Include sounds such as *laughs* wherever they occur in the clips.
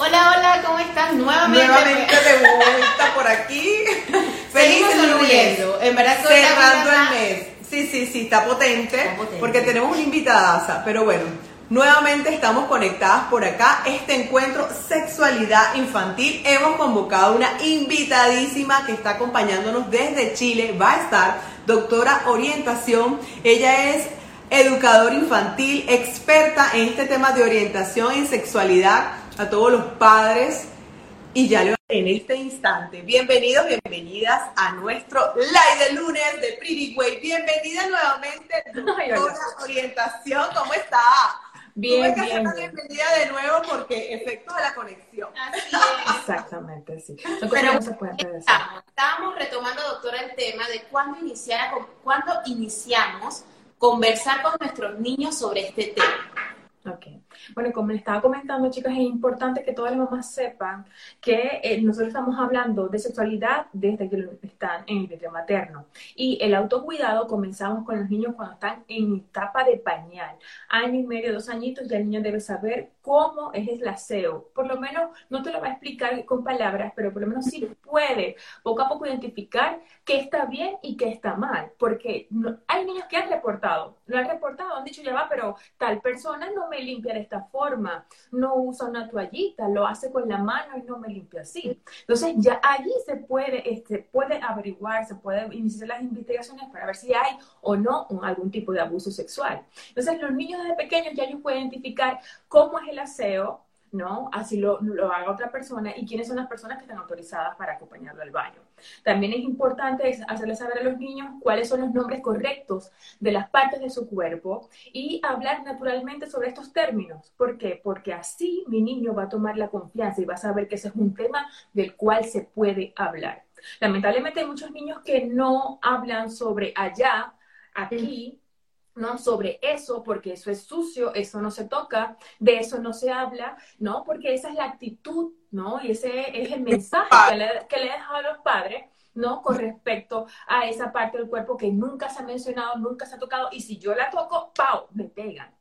Hola, hola, ¿cómo estás? Nuevamente. Nuevamente de vuelta por aquí. *laughs* Feliz sonriendo. En verdad, cerrando el mes. Sí, sí, sí, está potente, Está potente. porque tenemos una invitada, pero bueno, nuevamente estamos conectadas por acá. Este encuentro Sexualidad Infantil. Hemos convocado una invitadísima que está acompañándonos desde Chile. Va a estar doctora orientación. Ella es educadora infantil, experta en este tema de orientación en sexualidad a todos los padres. Y ya le en este instante, bienvenidos, bienvenidas a nuestro live de lunes de Pretty Way. Bienvenida nuevamente, *laughs* doctora orientación, ¿cómo está? Bien, Tuve que hacer bien, bienvenida de nuevo porque efecto de la conexión. Así *laughs* es. Exactamente, sí. Pero no se. Estamos, retomando, doctora, el tema de cuándo, iniciar, a- cuándo iniciamos conversar con nuestros niños sobre este tema. Ok. Bueno, como les estaba comentando, chicas, es importante que todas las mamás sepan que eh, nosotros estamos hablando de sexualidad desde que están en el vientre materno. Y el autocuidado comenzamos con los niños cuando están en etapa de pañal. Año y medio, dos añitos, ya el niño debe saber cómo es el aseo. Por lo menos, no te lo va a explicar con palabras, pero por lo menos sí puede poco a poco identificar qué está bien y qué está mal. Porque no- hay niños que han reportado, lo han reportado, han dicho, ya va, pero tal persona no me limpia de forma, no usa una toallita, lo hace con la mano y no me limpia así. Entonces ya allí se puede, este, puede averiguar, se puede iniciar las investigaciones para ver si hay o no algún tipo de abuso sexual. Entonces los niños desde pequeños ya ellos pueden identificar cómo es el aseo, ¿no? Así lo, lo haga otra persona y quiénes son las personas que están autorizadas para acompañarlo al baño. También es importante es hacerles saber a los niños cuáles son los nombres correctos de las partes de su cuerpo y hablar naturalmente sobre estos términos. ¿Por qué? Porque así mi niño va a tomar la confianza y va a saber que ese es un tema del cual se puede hablar. Lamentablemente hay muchos niños que no hablan sobre allá, aquí, ¿no? Sobre eso, porque eso es sucio, eso no se toca, de eso no se habla, ¿no? Porque esa es la actitud, ¿no? Y ese es el mensaje que le, que le he dejado a los padres, ¿no? Con respecto a esa parte del cuerpo que nunca se ha mencionado, nunca se ha tocado, y si yo la toco, ¡pau! Me pegan.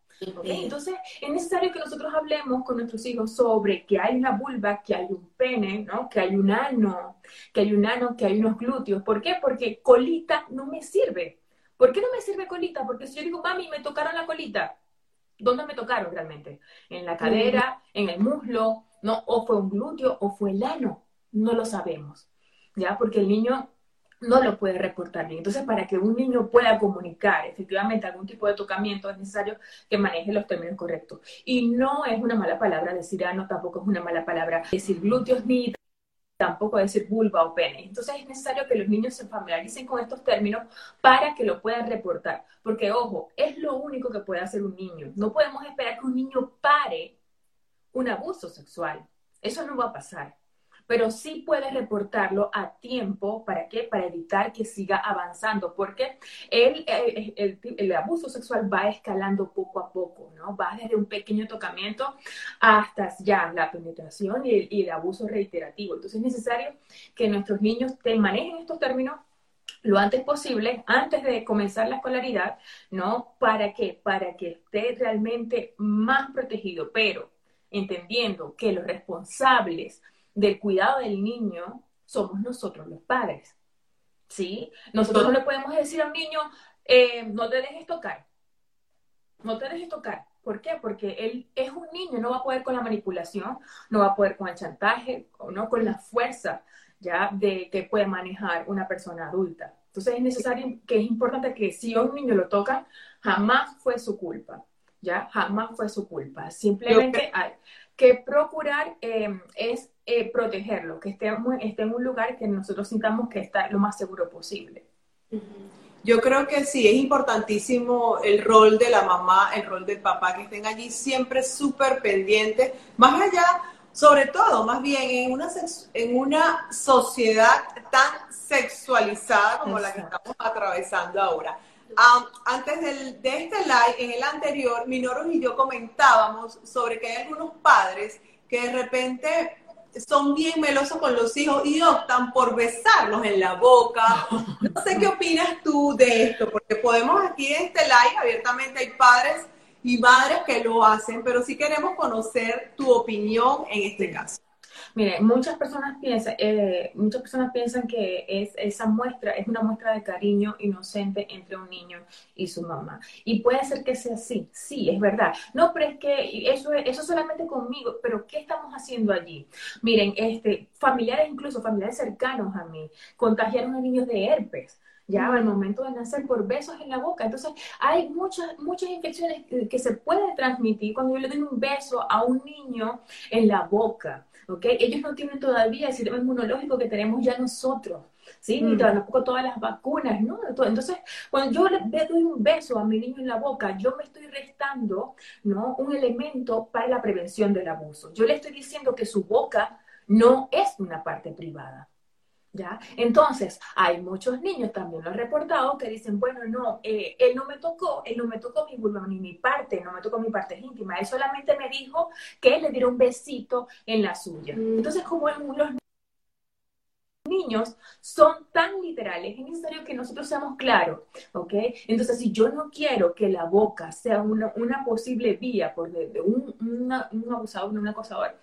Entonces, es necesario que nosotros hablemos con nuestros hijos sobre que hay una vulva, que hay un pene, ¿no? Que hay un ano, que hay un ano, que hay unos glúteos. ¿Por qué? Porque colita no me sirve. ¿Por qué no me sirve colita? Porque si yo digo, mami, me tocaron la colita, ¿dónde me tocaron realmente? ¿En la cadera, en el muslo, no? ¿O fue un glúteo o fue el ano? No lo sabemos, ¿ya? Porque el niño no lo puede reportar bien. Entonces, para que un niño pueda comunicar efectivamente algún tipo de tocamiento, es necesario que maneje los términos correctos. Y no es una mala palabra decir ano, tampoco es una mala palabra decir glúteos ni tampoco decir vulva o pene. Entonces es necesario que los niños se familiaricen con estos términos para que lo puedan reportar. Porque, ojo, es lo único que puede hacer un niño. No podemos esperar que un niño pare un abuso sexual. Eso no va a pasar. Pero sí puede reportarlo a tiempo. ¿Para qué? Para evitar que siga avanzando. Porque el, el, el- abuso sexual va escalando poco a poco, ¿no? Va desde un pequeño tocamiento hasta ya la penetración y y el abuso reiterativo. Entonces es necesario que nuestros niños te manejen estos términos lo antes posible, antes de comenzar la escolaridad, ¿no? ¿Para qué? Para que esté realmente más protegido, pero entendiendo que los responsables del cuidado del niño somos nosotros los padres, ¿sí? Nosotros no le podemos decir a un niño, eh, no te dejes tocar, no te dejes tocar. ¿Por qué? Porque él es un niño, no va a poder con la manipulación, no va a poder con el chantaje, no con la fuerza ya de que puede manejar una persona adulta. Entonces es necesario, que es importante que si a un niño lo tocan, jamás fue su culpa, ya jamás fue su culpa. Simplemente hay que procurar eh, es eh, protegerlo, que esté, esté en un lugar que nosotros sintamos que está lo más seguro posible. Yo creo que sí, es importantísimo el rol de la mamá, el rol del papá, que estén allí siempre súper pendientes, más allá, sobre todo, más bien en una, en una sociedad tan sexualizada como la que Exacto. estamos atravesando ahora. Am, antes del- de este live, en el anterior, Minoros y yo comentábamos sobre que hay algunos padres que de repente son bien melosos con los hijos y optan por besarlos en la boca. No sé qué *laughs* opinas tú de esto, porque podemos aquí en este live abiertamente hay padres y madres que lo hacen, pero sí queremos conocer tu opinión en este caso. Mire, muchas personas piensan, eh, muchas personas piensan que es, esa muestra es una muestra de cariño inocente entre un niño y su mamá. Y puede ser que sea así, sí, es verdad. No, pero es que eso, eso solamente conmigo, pero ¿qué estamos haciendo allí? Miren, este, familiares, incluso familiares cercanos a mí, contagiaron a niños de herpes ya al momento de nacer por besos en la boca. Entonces, hay muchas, muchas infecciones que, se pueden transmitir cuando yo le doy un beso a un niño en la boca. Ellos no tienen todavía el sistema inmunológico que tenemos ya nosotros. ¿sí? Ni mm. tampoco todas las vacunas, ¿no? Entonces, cuando yo le doy un beso a mi niño en la boca, yo me estoy restando, ¿no? Un elemento para la prevención del abuso. Yo le estoy diciendo que su boca no es una parte privada. ¿Ya? Entonces, hay muchos niños, también lo he reportado, que dicen, bueno, no, eh, él no me tocó, él no me tocó mi vulva ni mi parte, no me tocó mi parte íntima, él solamente me dijo que le diera un besito en la suya. Mm. Entonces, como los niños son tan literales, es necesario que nosotros seamos claros, ¿ok? Entonces, si yo no quiero que la boca sea una, posible vía por de, un, un abusador, un acosador,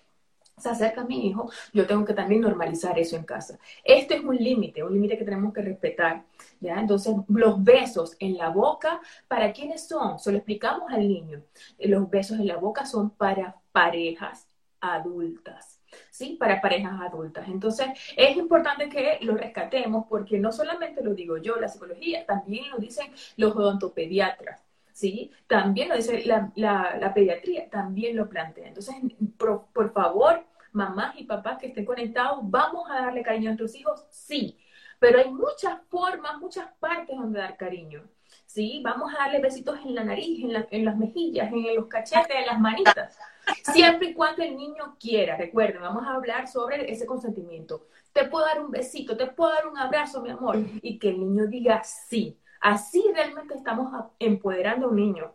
se acerca a mi hijo, yo tengo que también normalizar eso en casa. Este es un límite, un límite que tenemos que respetar, ¿ya? Entonces, los besos en la boca, ¿para quiénes son? Se lo explicamos al niño. Los besos en la boca son para parejas adultas. ¿sí? Para parejas adultas. Entonces, es importante que lo rescatemos porque no solamente lo digo yo, la psicología, también lo dicen los odontopediatras. ¿Sí? También lo dice la, pediatría, también lo plantea. Entonces, por, favor, mamás y papás que estén conectados, ¿vamos a darle cariño a nuestros hijos? Sí, pero hay muchas formas, muchas partes donde dar cariño. ¿Sí? Vamos a darle besitos en la nariz, en, en las mejillas, en los cachetes, en las manitas. Siempre y cuando el niño quiera, recuerden, vamos a hablar sobre ese consentimiento. Te puedo dar un besito, te puedo dar un abrazo, mi amor, y que el niño diga sí. Así realmente estamos empoderando a un niño.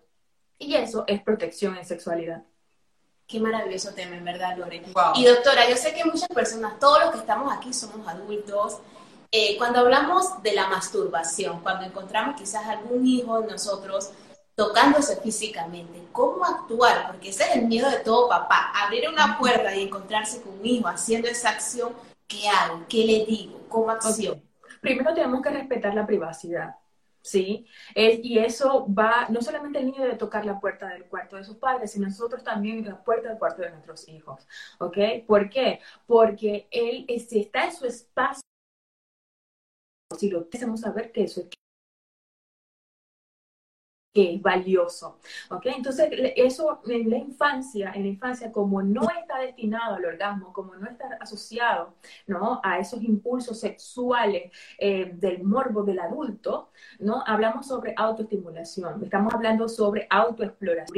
Y eso es protección en sexualidad. Qué maravilloso tema, en verdad, Lore. Y doctora, yo sé que muchas personas, todos los que estamos aquí somos adultos. Eh, cuando hablamos de la masturbación, cuando encontramos quizás algún hijo de nosotros tocándose físicamente, ¿cómo actuar? Porque ese es el miedo de todo papá, abrir una puerta y encontrarse con un hijo haciendo esa acción, ¿qué hago? ¿Qué le digo? ¿Cómo acción? Primero tenemos que respetar la privacidad. ¿Sí? y eso va, no solamente el niño debe tocar la puerta del cuarto de sus padres, sino nosotros también la puerta del cuarto de nuestros hijos, ¿ok? ¿Por qué? Porque él, si está en su espacio, si lo empezamos a ver que eso es que es valioso. ¿ok? Entonces, eso en la infancia, en la infancia, como no está destinado al orgasmo, como no está asociado ¿no? a esos impulsos sexuales eh, del morbo del adulto, ¿no? hablamos sobre autoestimulación, estamos hablando sobre autoexploración.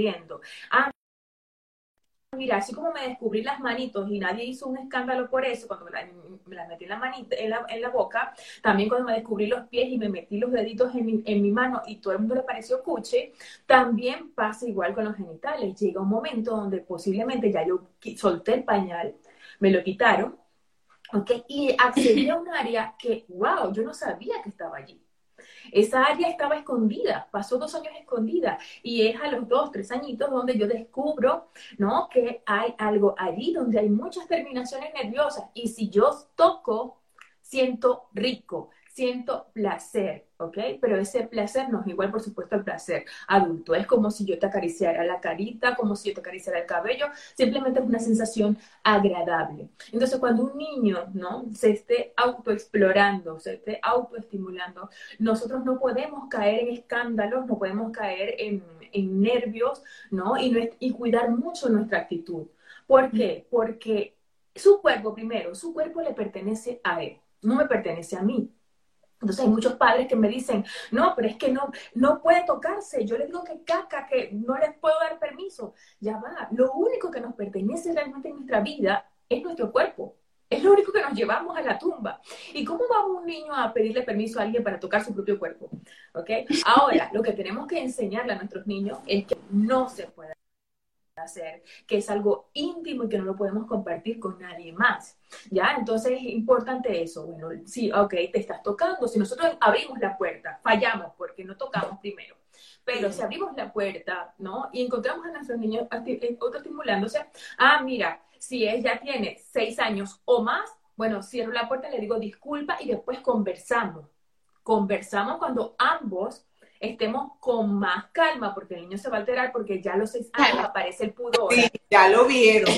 Mira, así como me descubrí las manitos y nadie hizo un escándalo por eso, cuando me, las metí en la, manita, en la, en, la, boca, también cuando me descubrí los pies y me metí los deditos en mi, en mi mano y todo el mundo le pareció cuche, también pasa igual con los genitales. Llega un momento donde posiblemente ya yo solté el pañal, me lo quitaron, ¿ok? Y accedí a un área que, wow, yo no sabía que estaba allí. Esa área estaba escondida, pasó dos años escondida y es a los dos, tres añitos donde yo descubro, ¿no? Que hay algo allí donde hay muchas terminaciones nerviosas y si yo toco, siento rico, siento placer, ¿ok? Pero ese placer no es igual, por supuesto, al placer adulto. Es como si yo te acariciara la carita, como si yo te acariciara el cabello, simplemente es una sensación agradable. Entonces, cuando un niño, ¿no? Se esté autoexplorando, se esté autoestimulando, nosotros no podemos caer en escándalos, no podemos caer en, nervios, ¿no? Y, y cuidar mucho nuestra actitud. ¿Por qué? Porque su cuerpo, primero, su cuerpo le pertenece a él, no me pertenece a mí. Entonces hay muchos padres que me dicen, no, pero es que no, no puede tocarse. Yo les digo que caca, que no les puedo dar permiso. Ya va. Lo único que nos pertenece realmente en nuestra vida es nuestro cuerpo. Es lo único que nos llevamos a la tumba. ¿Y cómo va un niño a pedirle permiso a alguien para tocar su propio cuerpo? ¿Ok? Ahora, lo que tenemos que enseñarle a nuestros niños es que no se puede hacer, que es algo íntimo y que no lo podemos compartir con nadie más. ¿Ya? Entonces es importante eso. Bueno, sí, ok, te estás tocando. Si nosotros abrimos la puerta, fallamos porque no tocamos primero. Pero si abrimos la puerta, ¿no? Y encontramos a nuestros niños eh, autoestimulándose, ah, mira, si ella tiene seis años o más, bueno, cierro la puerta, le digo disculpa y después conversamos. Conversamos cuando ambos estemos con más calma, porque el niño se va a alterar porque ya a los seis años aparece el pudor. Sí, ya lo vieron.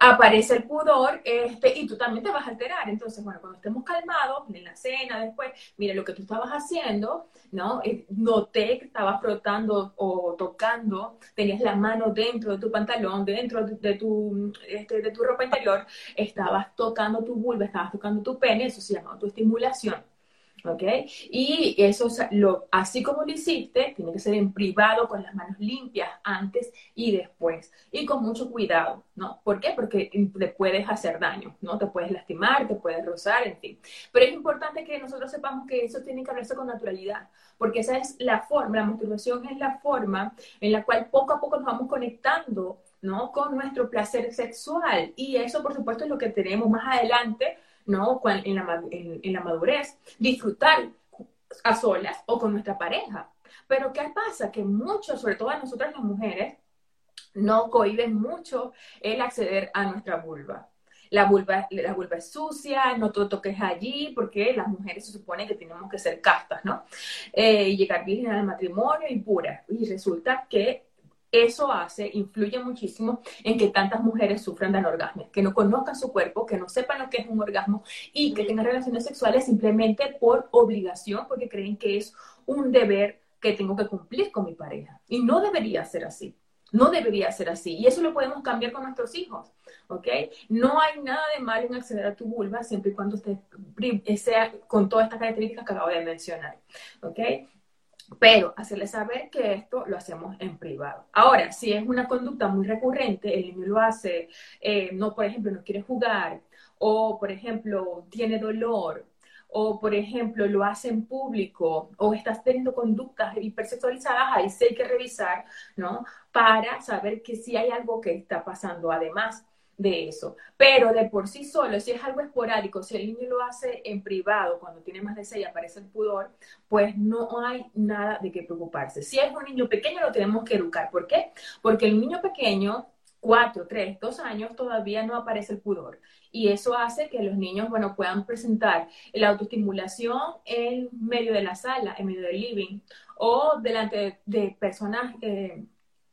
aparece el pudor este, y tú también te vas a alterar. Entonces, bueno, cuando estemos calmados, en la cena, después, mira lo que tú estabas haciendo, ¿no? Eh, noté que estabas frotando o tocando, tenías la mano dentro de tu pantalón, dentro de tu, este, de tu ropa interior, estabas tocando tu vulva, estabas tocando tu pene, eso se llama autoestimulación. ¿Ok? Y eso, lo, así como lo hiciste, tiene que ser en privado, con las manos limpias, antes y después, y con mucho cuidado, ¿no? ¿Por qué? Porque te puedes hacer daño, ¿no? Te puedes lastimar, te puedes rozar, en fin. Pero es importante que nosotros sepamos que eso tiene que hablarse con naturalidad, porque esa es la forma, la masturbación es la forma en la cual poco a poco nos vamos conectando, ¿no? Con nuestro placer sexual, y eso, por supuesto, es lo que tenemos más adelante, ¿no? En la, en, la madurez, disfrutar a solas o con nuestra pareja. Pero ¿qué pasa? Que muchos, sobre todo a nosotras las mujeres, no cohiben mucho el acceder a nuestra vulva. La vulva, la vulva es sucia, no todo toques allí, porque las mujeres se supone que tenemos que ser castas, ¿no? Eh, y llegar bien al matrimonio y pura. Y resulta que eso hace, influye muchísimo en que tantas mujeres sufran de anorgasmia, que no conozcan su cuerpo, que no sepan lo que es un orgasmo y que tengan relaciones sexuales simplemente por obligación, porque creen que es un deber que tengo que cumplir con mi pareja. Y no debería ser así. No debería ser así. Y eso lo podemos cambiar con nuestros hijos. ¿Ok? No hay nada de malo en acceder a tu vulva siempre y cuando esté, sea con todas estas características que acabo de mencionar. ¿Ok? Pero hacerle saber que esto lo hacemos en privado. Ahora, si es una conducta muy recurrente, el niño lo hace, eh, no, por ejemplo, no quiere jugar, o por ejemplo, tiene dolor, o por ejemplo, lo hace en público, o estás teniendo conductas hipersexualizadas, ahí sí hay que revisar, ¿no? Para saber que si hay algo que está pasando. Además, de eso. Pero de por sí solo, si es algo esporádico, si el niño lo hace en privado, cuando tiene más de seis aparece el pudor, pues no hay nada de qué preocuparse. Si es un niño pequeño, lo tenemos que educar. ¿Por qué? Porque el niño pequeño, cuatro, tres, dos años, todavía no aparece el pudor. Y eso hace que los niños, bueno, puedan presentar la autoestimulación en medio de la sala, en medio del living, o delante de, personas eh,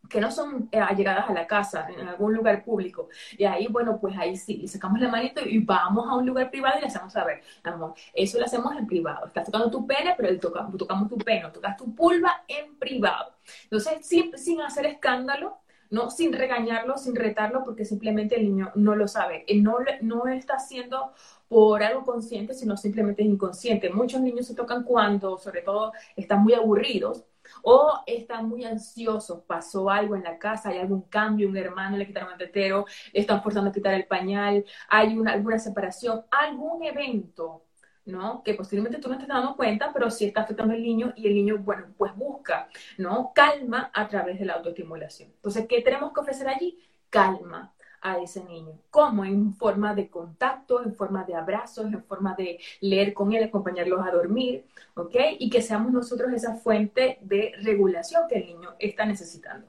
que no son eh, allegadas a la casa, en algún lugar público. Y ahí, bueno, pues ahí sí, le sacamos la manito y vamos a un lugar privado y le hacemos saber, amor, eso lo hacemos en privado. Estás tocando tu pene, pero tocamos, tocamos tu pene, tocas tu pulva en privado. Entonces, sin, sin hacer escándalo, no sin regañarlo, sin retarlo, porque simplemente el niño no lo sabe. Él no, no está haciendo por algo consciente, sino simplemente inconsciente. Muchos niños se tocan cuando, sobre todo, están muy aburridos o están muy ansiosos, pasó algo en la casa, hay algún cambio, un hermano le quitaron el tetero, están forzando a quitar el pañal, hay una, alguna separación, algún evento, ¿no? Que posiblemente tú no te estás dando cuenta, pero sí está afectando al niño y el niño, bueno, pues busca, ¿no? Calma a través de la autoestimulación. Entonces, ¿qué tenemos que ofrecer allí? Calma, a ese niño. ¿Cómo? En forma de contacto, en forma de abrazos, en forma de leer con él, acompañarlos a dormir, ¿ok? Y que seamos nosotros esa fuente de regulación que el niño está necesitando.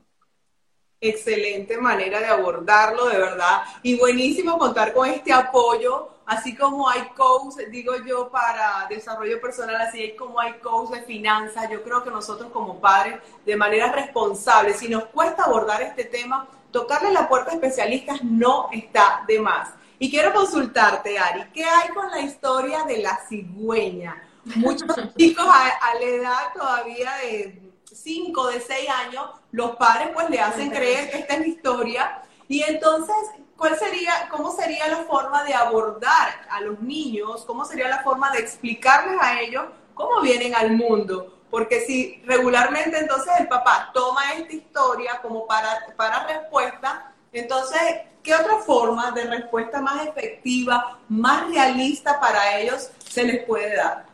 Excelente manera de abordarlo, de verdad. Y buenísimo contar con este apoyo, así como hay coach, digo yo, para desarrollo personal, así como hay coach de finanzas. Yo creo que nosotros como padres, de manera responsable, si nos cuesta abordar este tema, tocarle la puerta a especialistas no está de más. Y quiero consultarte, Ari, ¿qué hay con la historia de la cigüeña? Muchos *laughs* chicos a, la edad todavía de 5, de 6 años, los padres pues le hacen creer que esta es la historia. Y entonces, ¿cuál sería, cómo sería la forma de abordar a los niños? ¿Cómo sería la forma de explicarles a ellos cómo vienen al mundo? Porque si regularmente entonces el papá toma esta historia como para, para respuesta, entonces, ¿qué otra forma de respuesta más efectiva, más realista para ellos se les puede dar?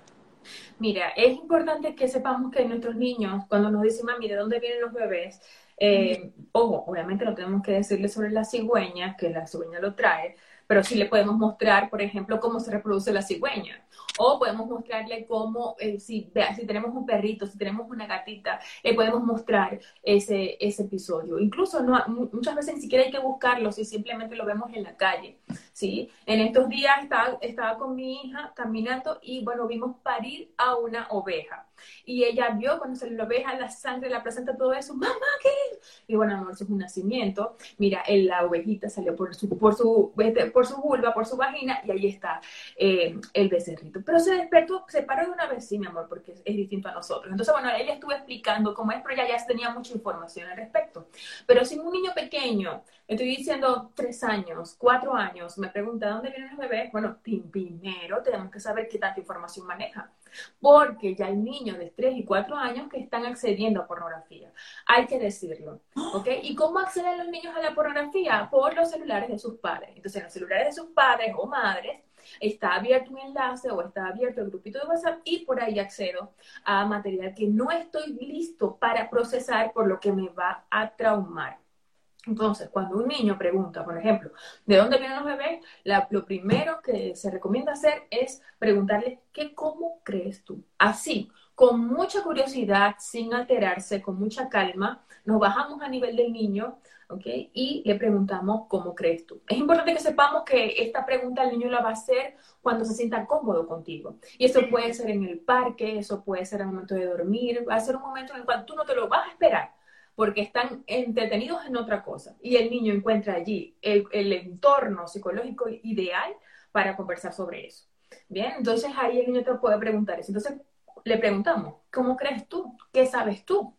Mira, es importante que sepamos que nuestros niños, cuando nos dicen, mami, ¿de dónde vienen los bebés? Eh, ojo, obviamente no tenemos que decirle sobre la cigüeña, que la cigüeña lo trae, pero sí le podemos mostrar, por ejemplo, cómo se reproduce la cigüeña. O podemos mostrarle cómo, eh, si, si tenemos un perrito, si tenemos una gatita, le podemos mostrar ese, ese episodio. Incluso no, muchas veces ni siquiera hay que buscarlo si simplemente lo vemos en la calle. ¿Sí? En estos días estaba, estaba con mi hija caminando y, bueno, vimos parir a una oveja. Y ella vio cuando salió la oveja, la sangre, la placenta, todo eso, mamá, ¿qué? Y bueno, amor, eso es un nacimiento. Mira, la ovejita salió por su, por su, este, por su vulva, por su vagina, y ahí está eh, el becerrito. Pero se despertó, se paró de una vez, sí, mi amor, porque es, distinto a nosotros. Entonces, bueno, ella estuvo explicando cómo es, pero ella ya tenía mucha información al respecto. Pero si un niño pequeño, estoy diciendo tres años, cuatro años, me pregunta dónde vienen los bebés, bueno, primero tenemos que saber qué tanta información maneja porque ya hay niños de 3 y 4 años que están accediendo a pornografía. Hay que decirlo, ¿ok? ¿Y cómo acceden los niños a la pornografía? Por los celulares de sus padres. Entonces, en los celulares de sus padres o madres está abierto un enlace o está abierto el grupito de WhatsApp y por ahí accedo a material que no estoy listo para procesar por lo que me va a traumar. Entonces, cuando un niño pregunta, por ejemplo, ¿de dónde vienen los bebés? lo primero que se recomienda hacer es preguntarle, ¿qué cómo crees tú? Así, con mucha curiosidad, sin alterarse, con mucha calma, nos bajamos a nivel del niño, ¿ok? Y le preguntamos, ¿cómo crees tú? Es importante que sepamos que esta pregunta el niño la va a hacer cuando se sienta cómodo contigo. Y eso puede ser en el parque, eso puede ser en momento de dormir, va a ser un momento en el cual tú no te lo vas a esperar porque están entretenidos en otra cosa y el niño encuentra allí el, entorno psicológico ideal para conversar sobre eso. Bien, entonces ahí el niño te puede preguntar eso. Entonces le preguntamos, ¿cómo crees tú? ¿Qué sabes tú?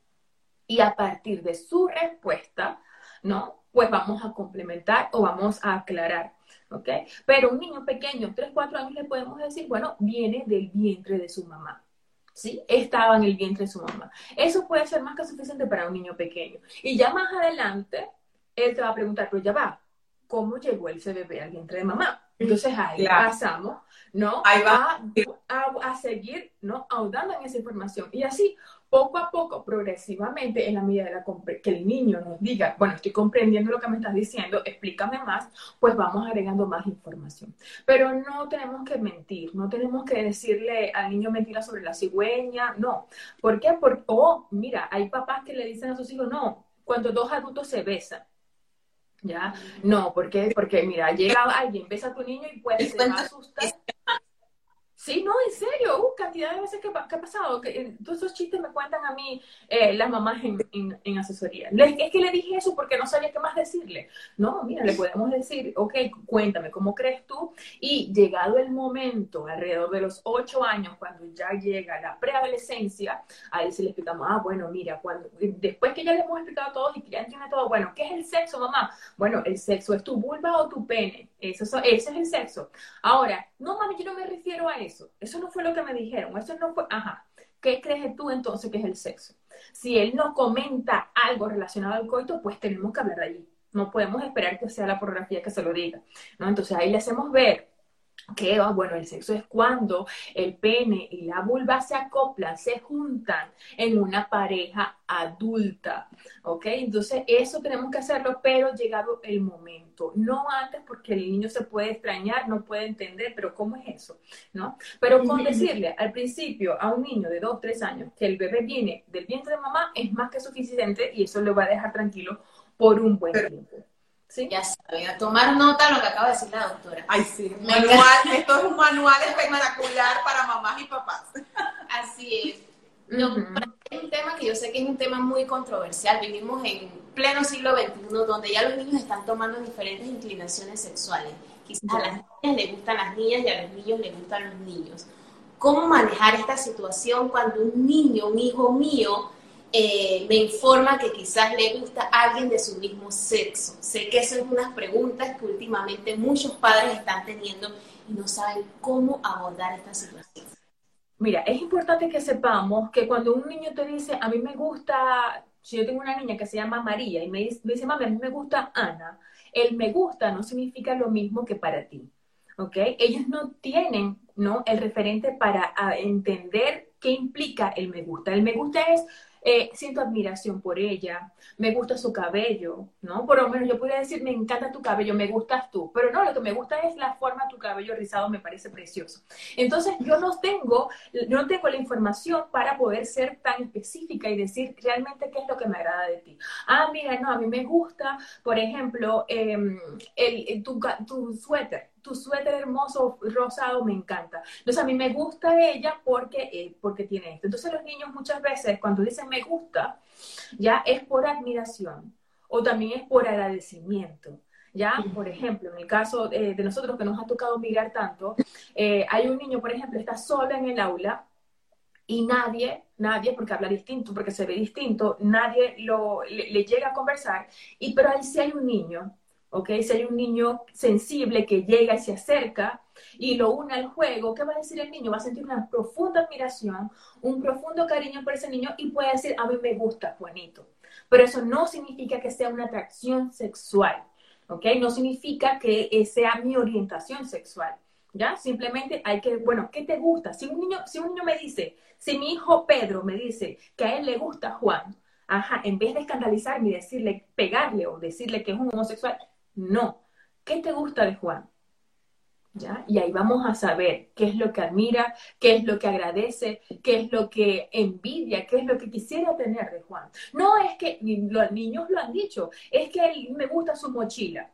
Y a partir de su respuesta, ¿no? Pues vamos a complementar o vamos a aclarar, ¿ok? Pero un niño pequeño, 3, 4 años, le podemos decir, bueno, viene del vientre de su mamá. ¿Sí? Estaba en el vientre de su mamá. Eso puede ser más que suficiente para un niño pequeño. Y ya más adelante, él te va a preguntar, pero ya va, ¿cómo llegó ese bebé al vientre de mamá? Entonces ahí pasamos, ¿no? Ahí va a, a, seguir, ¿no? Ahondando en esa información. Y así, poco a poco, progresivamente, en la medida de la que el niño nos diga, bueno, estoy comprendiendo lo que me estás diciendo, explícame más, pues vamos agregando más información. Pero no tenemos que mentir, no tenemos que decirle al niño mentiras sobre la cigüeña, no. ¿Por qué? Porque, oh, mira, hay papás que le dicen a sus hijos, no, cuando dos adultos se besan, ¿ya? No, porque, porque mira, llega alguien, besa a tu niño y puede ser más asustar. Sí, no, en serio, uh, cantidad de veces que, ha pasado, que eh, todos esos chistes me cuentan a mí eh, las mamás en, en, asesoría. es que le dije eso porque no sabía qué más decirle. No, mira, le podemos decir, ok, cuéntame, ¿cómo crees tú? Y llegado el momento, alrededor de los ocho años, cuando ya llega la preadolescencia, ahí se le explicamos, ah, bueno, mira, cuando después que ya le hemos explicado todo y que ya entiende todo, bueno, ¿qué es el sexo, mamá? Bueno, el sexo es tu vulva o tu pene. Eso, ese es el sexo. Ahora, no, mami, yo no me refiero a eso. Eso no fue lo que me dijeron. Eso no fue, ajá. ¿Qué crees tú entonces que es el sexo? Si él no comenta algo relacionado al coito, pues tenemos que hablar de allí. No podemos esperar que sea la pornografía que se lo diga, ¿no? Entonces ahí le hacemos ver que, ah, bueno, el sexo es cuando el pene y la vulva se acoplan, se juntan en una pareja adulta, ¿ok? Entonces eso tenemos que hacerlo, pero llegado el momento, no antes porque el niño se puede extrañar, no puede entender, pero ¿cómo es eso? ¿No? Pero con decirle al principio a un niño de 2, 3 años que el bebé viene del vientre de mamá es más que suficiente y eso le va a dejar tranquilo por un buen tiempo. Ya saben, a tomar nota lo que acaba de decir la doctora. Ay, sí. Manual, esto es un manual espectacular para mamás y papás. Así es. No, Es un tema que yo sé que es un tema muy controversial. Vivimos en pleno siglo XXI donde ya los niños están tomando diferentes inclinaciones sexuales. Quizás a las niñas les gustan las niñas y a los niños les gustan los niños. ¿Cómo manejar esta situación cuando un niño, un hijo mío, eh, me informa que quizás le gusta a alguien de su mismo sexo. Sé que esas son unas preguntas que últimamente muchos padres están teniendo y no saben cómo abordar esta situación. Mira, es importante que sepamos que cuando un niño te dice, a mí me gusta, si yo tengo una niña que se llama María y me dice, me mami, a mí me gusta Ana, el me gusta no significa lo mismo que para ti. ¿Ok? Ellos no tienen ¿no? el referente para entender qué implica el me gusta. El me gusta es eh, siento admiración por ella, me gusta su cabello, ¿no? Por lo menos yo podría decir, me encanta tu cabello, me gustas tú, pero no, lo que me gusta es la forma de tu cabello rizado, me parece precioso. Entonces, yo no tengo, no tengo la información para poder ser tan específica y decir realmente qué es lo que me agrada de ti. Ah, mira, no, a mí me gusta, por ejemplo, em, el, tu, tu suéter tu suéter hermoso rosado me encanta. Entonces a mí me gusta ella porque, eh, porque tiene esto. Entonces los niños muchas veces cuando dicen me gusta, ya es por admiración o también es por agradecimiento. ¿ya? Por ejemplo, en el caso eh, de nosotros que nos ha tocado mirar tanto, eh, hay un niño, por ejemplo, está solo en el aula y nadie, nadie, porque habla distinto, porque se ve distinto, nadie lo, le, le llega a conversar, y pero ahí sí hay un niño ¿ok? Si hay un niño sensible que llega y se acerca y lo une al juego, ¿qué va a decir el niño? Va a sentir una profunda admiración, un profundo cariño por ese niño y puede decir, a mí me gusta Juanito. Pero eso no significa que sea una atracción sexual, ¿ok? No significa que sea mi orientación sexual. ¿Ya? Simplemente hay que, bueno, ¿qué te gusta? Si un niño, si un niño me dice, si mi hijo Pedro me dice que a él le gusta Juan, ajá, en vez de escandalizarme y decirle, pegarle o decirle que es un homosexual, no. ¿Qué te gusta de Juan? ¿Ya? Y ahí vamos a saber qué es lo que admira, qué es lo que agradece, qué es lo que envidia, qué es lo que quisiera tener de Juan. No es que los niños lo han dicho, es que me gusta su mochila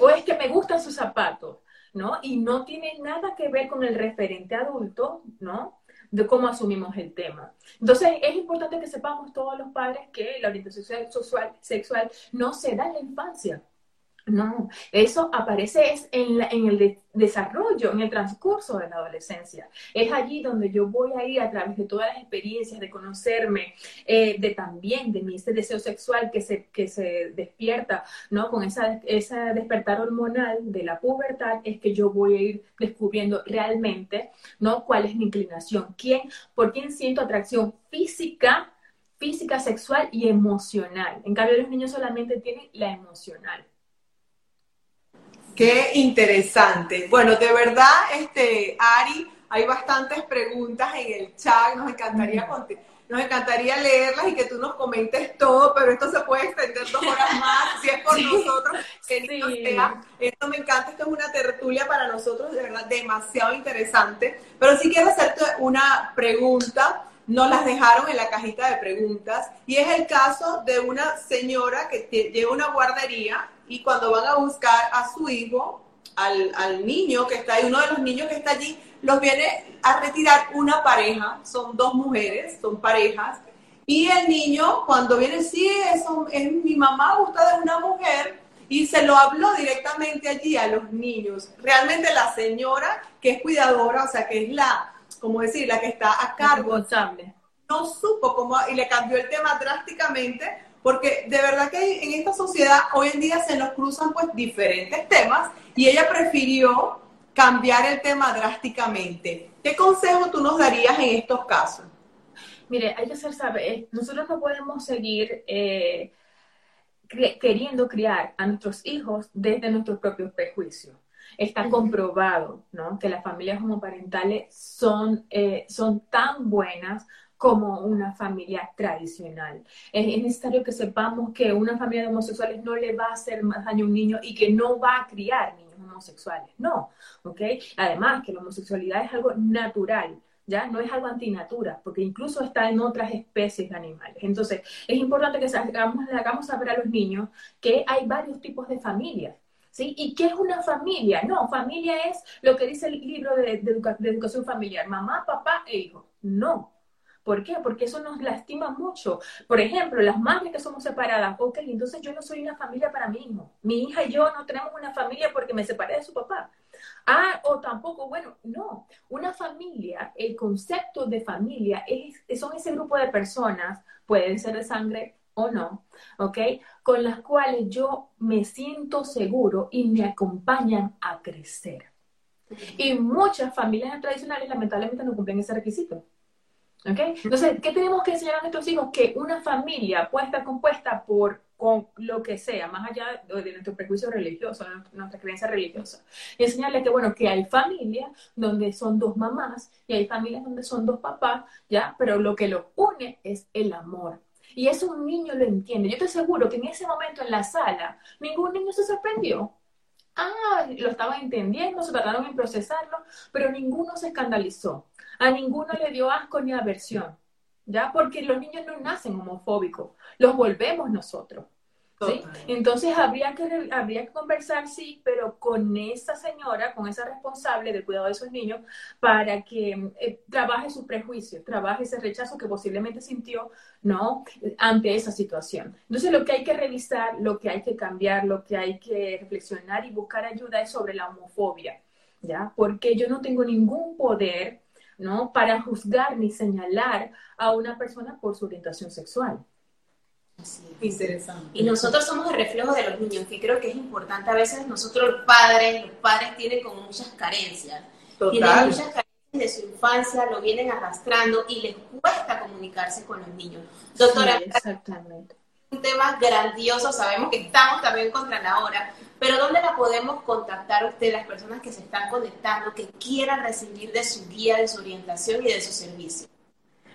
o es que me gustan sus zapatos, ¿no? Y no tiene nada que ver con el referente adulto, ¿no? De cómo asumimos el tema. Entonces, es importante que sepamos todos los padres que la orientación sexual, sexual no se da en la infancia no, eso aparece en, el desarrollo, en el transcurso de la adolescencia. Es allí donde yo voy a ir a través de todas las experiencias, de conocerme, eh, de también de mi ese deseo sexual que se, que se despierta, ¿no? Con esa, esa despertar hormonal de la pubertad, es que yo voy a ir descubriendo realmente, ¿no? ¿Cuál es mi inclinación? ¿Quién, por quién siento atracción física? física, sexual y emocional. En cambio, los niños solamente tienen la emocional. Qué interesante. Bueno, de verdad, este, Ari, hay bastantes preguntas en el chat, nos encantaría nos encantaría leerlas y que tú nos comentes todo, pero esto se puede extender dos horas más, si es por nosotros, que Esto me encanta, esto es una tertulia para nosotros, de verdad, demasiado interesante. Pero sí quiero hacerte una pregunta, nos las dejaron en la cajita de preguntas, y es el caso de una señora que lleva una guardería y cuando van a buscar a su hijo, al, niño que está ahí, uno de los niños que está allí, los viene a retirar una pareja, son dos mujeres, son parejas, y el niño cuando viene, sí, es, es mi mamá gusta de una mujer, y se lo habló directamente allí a los niños. Realmente la señora que es cuidadora, o sea, que es la, como decir, la que está a cargo, no supo cómo, y le cambió el tema drásticamente porque de verdad que en esta sociedad hoy en día se nos cruzan pues diferentes temas y ella prefirió cambiar el tema drásticamente. ¿Qué consejo tú nos darías en estos casos? Mire, hay que hacer saber, eh, nosotros no podemos seguir eh, queriendo criar a nuestros hijos desde nuestros propios prejuicios. Está comprobado ¿no? que las familias homoparentales son, eh, son tan buenas como una familia tradicional. Es, necesario que sepamos que una familia de homosexuales no le va a hacer más daño a un niño y que no va a criar niños homosexuales. No, ¿ok? Además, que la homosexualidad es algo natural. ¿Ya? No es algo antinatura, porque incluso está en otras especies de animales. Entonces, es importante que hagamos, hagamos saber a los niños que hay varios tipos de familias, ¿Sí? ¿Y qué es una familia? No, familia es lo que dice el libro de, de, educación familiar, mamá, papá e hijo. No, ¿Por qué? Porque eso nos lastima mucho. Por ejemplo, las madres que somos separadas, ok, entonces yo no soy una familia para mi hijo. Mi hija y yo no tenemos una familia porque me separé de su papá. Ah, o tampoco, bueno, no. Una familia, el concepto de familia es, son ese grupo de personas, pueden ser de sangre o no, ¿ok? Con las cuales yo me siento seguro y me acompañan a crecer. Y muchas familias tradicionales lamentablemente no cumplen ese requisito. Entonces, ¿qué tenemos que enseñar a nuestros hijos? Que una familia puede estar compuesta por con lo que sea, más allá de nuestro prejuicio religioso, nuestra creencia religiosa. Y enseñarle que, bueno, que hay familias donde son dos mamás y hay familias donde son dos papás, ¿ya? Pero lo que los une es el amor. Y eso un niño lo entiende. Yo te aseguro que en ese momento en la sala, ningún niño se sorprendió. Ah, lo estaban entendiendo, se trataron en procesarlo, pero ninguno se escandalizó. A ninguno le dio asco ni aversión. ¿Ya? Porque los niños no nacen homofóbicos, los volvemos nosotros. Entonces habría que, habría que conversar, sí, pero con esa señora, con esa responsable del cuidado de esos niños, para que eh, trabaje sus prejuicios, trabaje ese rechazo que posiblemente sintió, ¿no? Ante esa situación. Entonces lo que hay que revisar, lo que hay que cambiar, lo que hay que reflexionar y buscar ayuda es sobre la homofobia, ¿ya? Porque yo no tengo ningún poder, ¿no? Para juzgar ni señalar a una persona por su orientación sexual. Interesante. Y nosotros somos el reflejo de los niños, que creo que es importante. A veces nosotros los padres, los padres tienen como muchas carencias. Tienen muchas carencias de su infancia, lo vienen arrastrando y les cuesta comunicarse con los niños. Doctora, exactamente. Un tema grandioso, sabemos que estamos también contra la hora, pero ¿dónde la podemos contactar usted, las personas que se están conectando, que quieran recibir de su guía, de su orientación y de su servicio?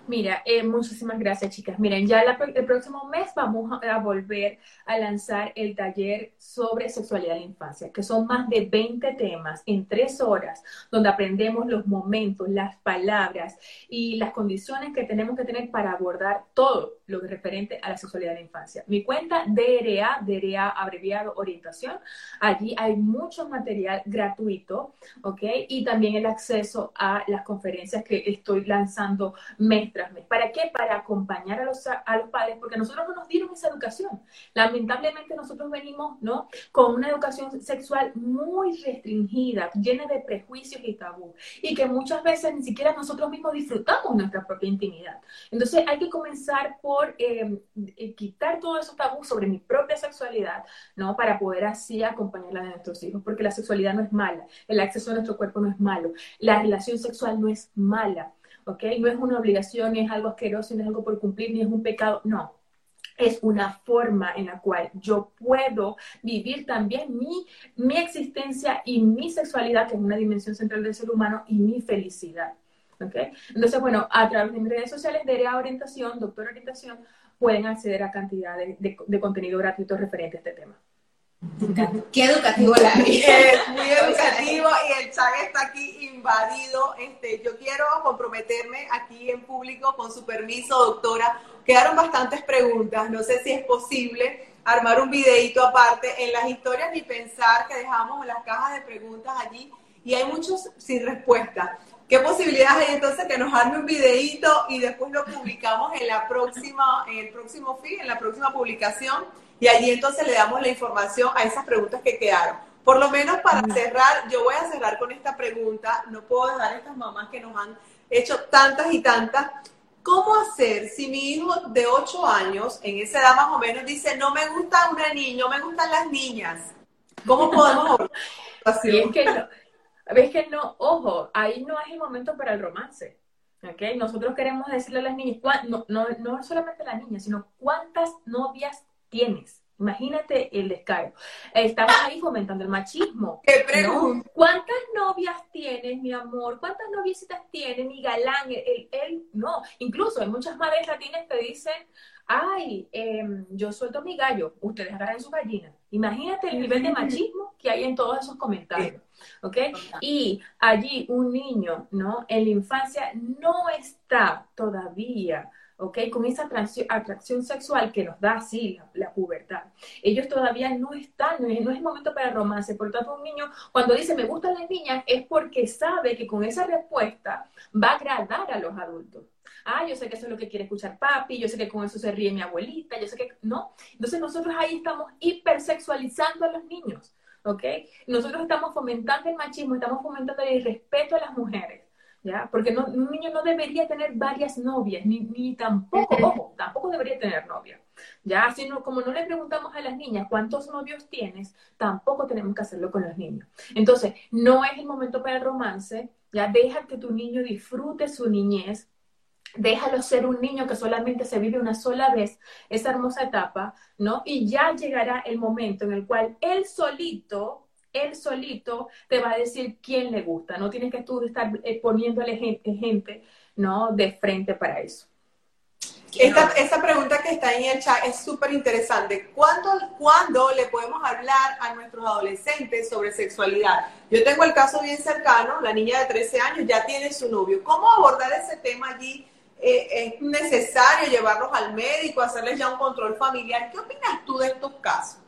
Mira, eh, muchísimas gracias, chicas. Miren, ya el próximo mes vamos a, volver a lanzar el taller sobre sexualidad de la infancia, que son más de 20 temas en tres horas, donde aprendemos los momentos, las palabras y las condiciones que tenemos que tener para abordar todo lo que referente a la sexualidad de la infancia. Mi cuenta DRA, DRA abreviado orientación, allí hay mucho material gratuito, ¿ok? Y también el acceso a las conferencias que estoy lanzando mes ¿Para qué? Para acompañar a los, a los padres, porque nosotros no nos dieron esa educación. Lamentablemente nosotros venimos, ¿no? Con una educación sexual muy restringida, llena de prejuicios y tabú, y que muchas veces ni siquiera nosotros mismos disfrutamos nuestra propia intimidad. Entonces hay que comenzar por eh, eh, quitar todo esos tabú sobre mi propia sexualidad, ¿no? Para poder así acompañarla a nuestros hijos, porque la sexualidad no es mala, el acceso a nuestro cuerpo no es malo, la relación sexual no es mala. ¿ok? No es una obligación, ni es algo asqueroso, ni es algo por cumplir, ni es un pecado, no. Es una forma en la cual yo puedo vivir también mi, mi existencia y mi sexualidad, que es una dimensión central del ser humano, y mi felicidad. ¿Okay? Entonces, bueno, a través de mis redes sociales de Orientación, Doctor Orientación, pueden acceder a cantidad de contenido gratuito referente a este tema. Qué educativo la *laughs* *laughs* Es muy educativo y el chat está aquí invadido. Este, yo quiero comprometerme aquí en público, con su permiso, doctora. Quedaron bastantes preguntas. No sé si es posible armar un videito aparte en las historias ni pensar que dejamos las cajas de preguntas allí y hay muchos sin respuesta. ¿Qué posibilidades hay entonces que nos arme un videito y después lo publicamos en la próxima, en el próximo feed, en la próxima publicación? y allí entonces le damos la información a esas preguntas que quedaron. Por lo menos para cerrar, yo voy a cerrar con esta pregunta, no puedo dejar a estas mamás que nos han hecho tantas y tantas. ¿Cómo hacer si mi hijo de 8 años, en esa edad más o menos, dice, no me gusta una niña, no me gustan las niñas? ¿Cómo podemos *laughs* sí, es que no, ves que no, ojo, ahí no es el momento para el romance. ¿okay? Nosotros queremos decirle a las niñas, no, no, no solamente a las niñas, sino cuántas novias tienes. Imagínate el descaro. Estamos ahí fomentando el machismo. *laughs* ¿Qué pregunta? ¿Cuántas novias tienes, mi amor? ¿Cuántas noviecitas tienes, mi galán? Él, no. Incluso hay muchas madres latinas que dicen, ay, em, yo suelto mi gallo, ustedes agarran su gallina. Imagínate el nivel de *laughs* machismo que hay en todos esos comentarios. ¿Ok? Y allí un niño, ¿no? En la infancia no está todavía ¿ok? Con esa atracción sexual que nos da así la, pubertad. Ellos todavía no están, no es, el momento para romance. Por lo tanto, un niño cuando dice me gustan las niñas es porque sabe que con esa respuesta va a agradar a los adultos. Ah, yo sé que eso es lo que quiere escuchar papi, yo sé que con eso se ríe mi abuelita, yo sé que no. Entonces nosotros ahí estamos hipersexualizando a los niños. ¿ok? Nosotros estamos fomentando el machismo, estamos fomentando el irrespeto a las mujeres. ¿Ya? Porque un niño no debería tener varias novias, ni, ni tampoco, ojo, tampoco debería tener novia, ¿ya? Sino como no le preguntamos a las niñas cuántos novios tienes, tampoco tenemos que hacerlo con los niños. Entonces, no es el momento para el romance, ya deja que tu niño disfrute su niñez, déjalo ser un niño que solamente se vive una sola vez esa hermosa etapa, ¿no? Y ya llegará el momento en el cual él solito, él solito te va a decir quién le gusta, no tienes que tú estar eh, poniéndole gente, gente, ¿no? De frente para eso. Esta, pregunta que está en el chat es súper interesante. ¿Cuándo, ¿Cuándo le podemos hablar a nuestros adolescentes sobre sexualidad? Yo tengo el caso bien cercano, la niña de 13 años ya tiene su novio. ¿Cómo abordar ese tema allí? Eh, ¿Es necesario llevarlos al médico, hacerles ya un control familiar? ¿Qué opinas tú de estos casos?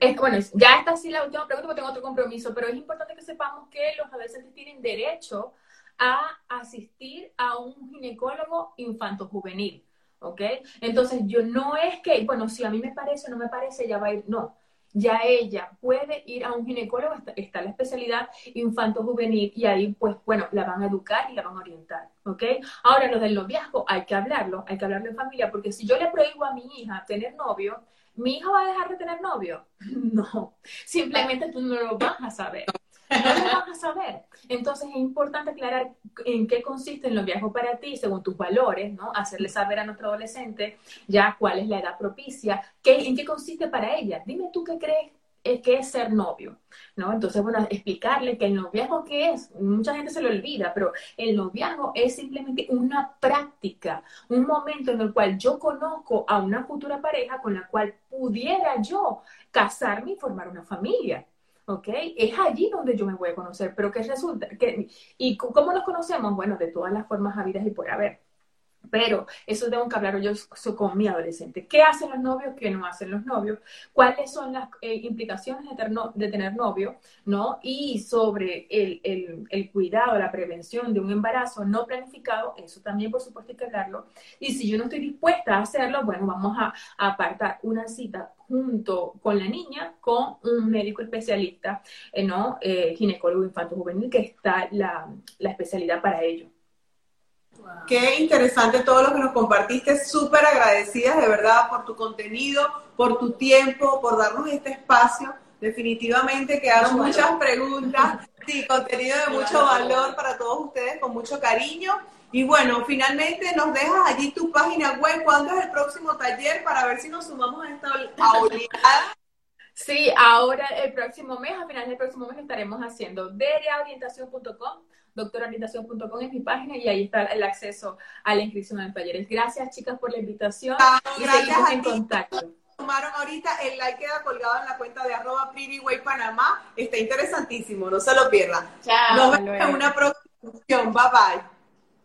Es, bueno, ya está así la última pregunta porque tengo otro compromiso, pero es importante que sepamos que los adolescentes tienen derecho a asistir a un ginecólogo infanto-juvenil. ¿Ok? Entonces, yo no es que, bueno, si a mí me parece o no me parece, ella va a ir, no. Ya ella puede ir a un ginecólogo, está, la especialidad infanto-juvenil y ahí, pues, bueno, la van a educar y la van a orientar, ¿ok? Ahora, lo del noviazgo, hay que hablarlo, hay que hablarlo en familia, porque si yo le prohíbo a mi hija tener novio, ¿mi hija va a dejar de tener novio? *laughs* No, simplemente tú no lo vas a saber. No lo vas a saber. Entonces es importante aclarar en qué consiste el viajes para ti, según tus valores, ¿no? Hacerle saber a nuestro adolescente ya cuál es la edad propicia, qué, en qué consiste para ella. Dime tú qué crees que es ser novio, ¿no? Entonces, bueno, explicarle que el noviazgo qué es, mucha gente se lo olvida, pero el noviazgo es simplemente una práctica, un momento en el cual yo conozco a una futura pareja con la cual pudiera yo casarme y formar una familia. ¿ok? Es allí donde yo me voy a conocer, pero ¿qué resulta? ¿Y cómo nos conocemos? Bueno, de todas las formas habidas y por haber. Pero eso tengo que hablar yo con mi adolescente. ¿Qué hacen los novios? ¿Qué no hacen los novios? ¿Cuáles son las eh, implicaciones de, tener novio? ¿no? Y sobre el, cuidado, la prevención de un embarazo no planificado, eso también por supuesto hay que hablarlo. Y si yo no estoy dispuesta a hacerlo, bueno, vamos a, apartar una cita junto con la niña con un médico especialista, eh, ¿no? Eh, ginecólogo infanto juvenil, que está la especialidad para ello. Qué interesante todo lo que nos compartiste, súper agradecidas de verdad por tu contenido, por tu tiempo, por darnos este espacio. Definitivamente quedaron muchas preguntas, *laughs* sí, contenido de mucho valor para todos ustedes, con mucho cariño. Y bueno, finalmente nos dejas allí tu página web. ¿Cuándo es el próximo taller para ver si nos sumamos a esta *laughs* oleada? Sí, ahora el próximo mes, a finales del próximo mes estaremos haciendo dereaorientación.com doctororientación.com es mi página y ahí está el acceso a la inscripción los talleres. Gracias, chicas, por la invitación y seguimos en contacto. Tomaron ahorita, el like queda colgado en la cuenta de arroba Panamá. Está interesantísimo, no se lo pierdan. Chao. Nos vemos en una próxima. Bye bye.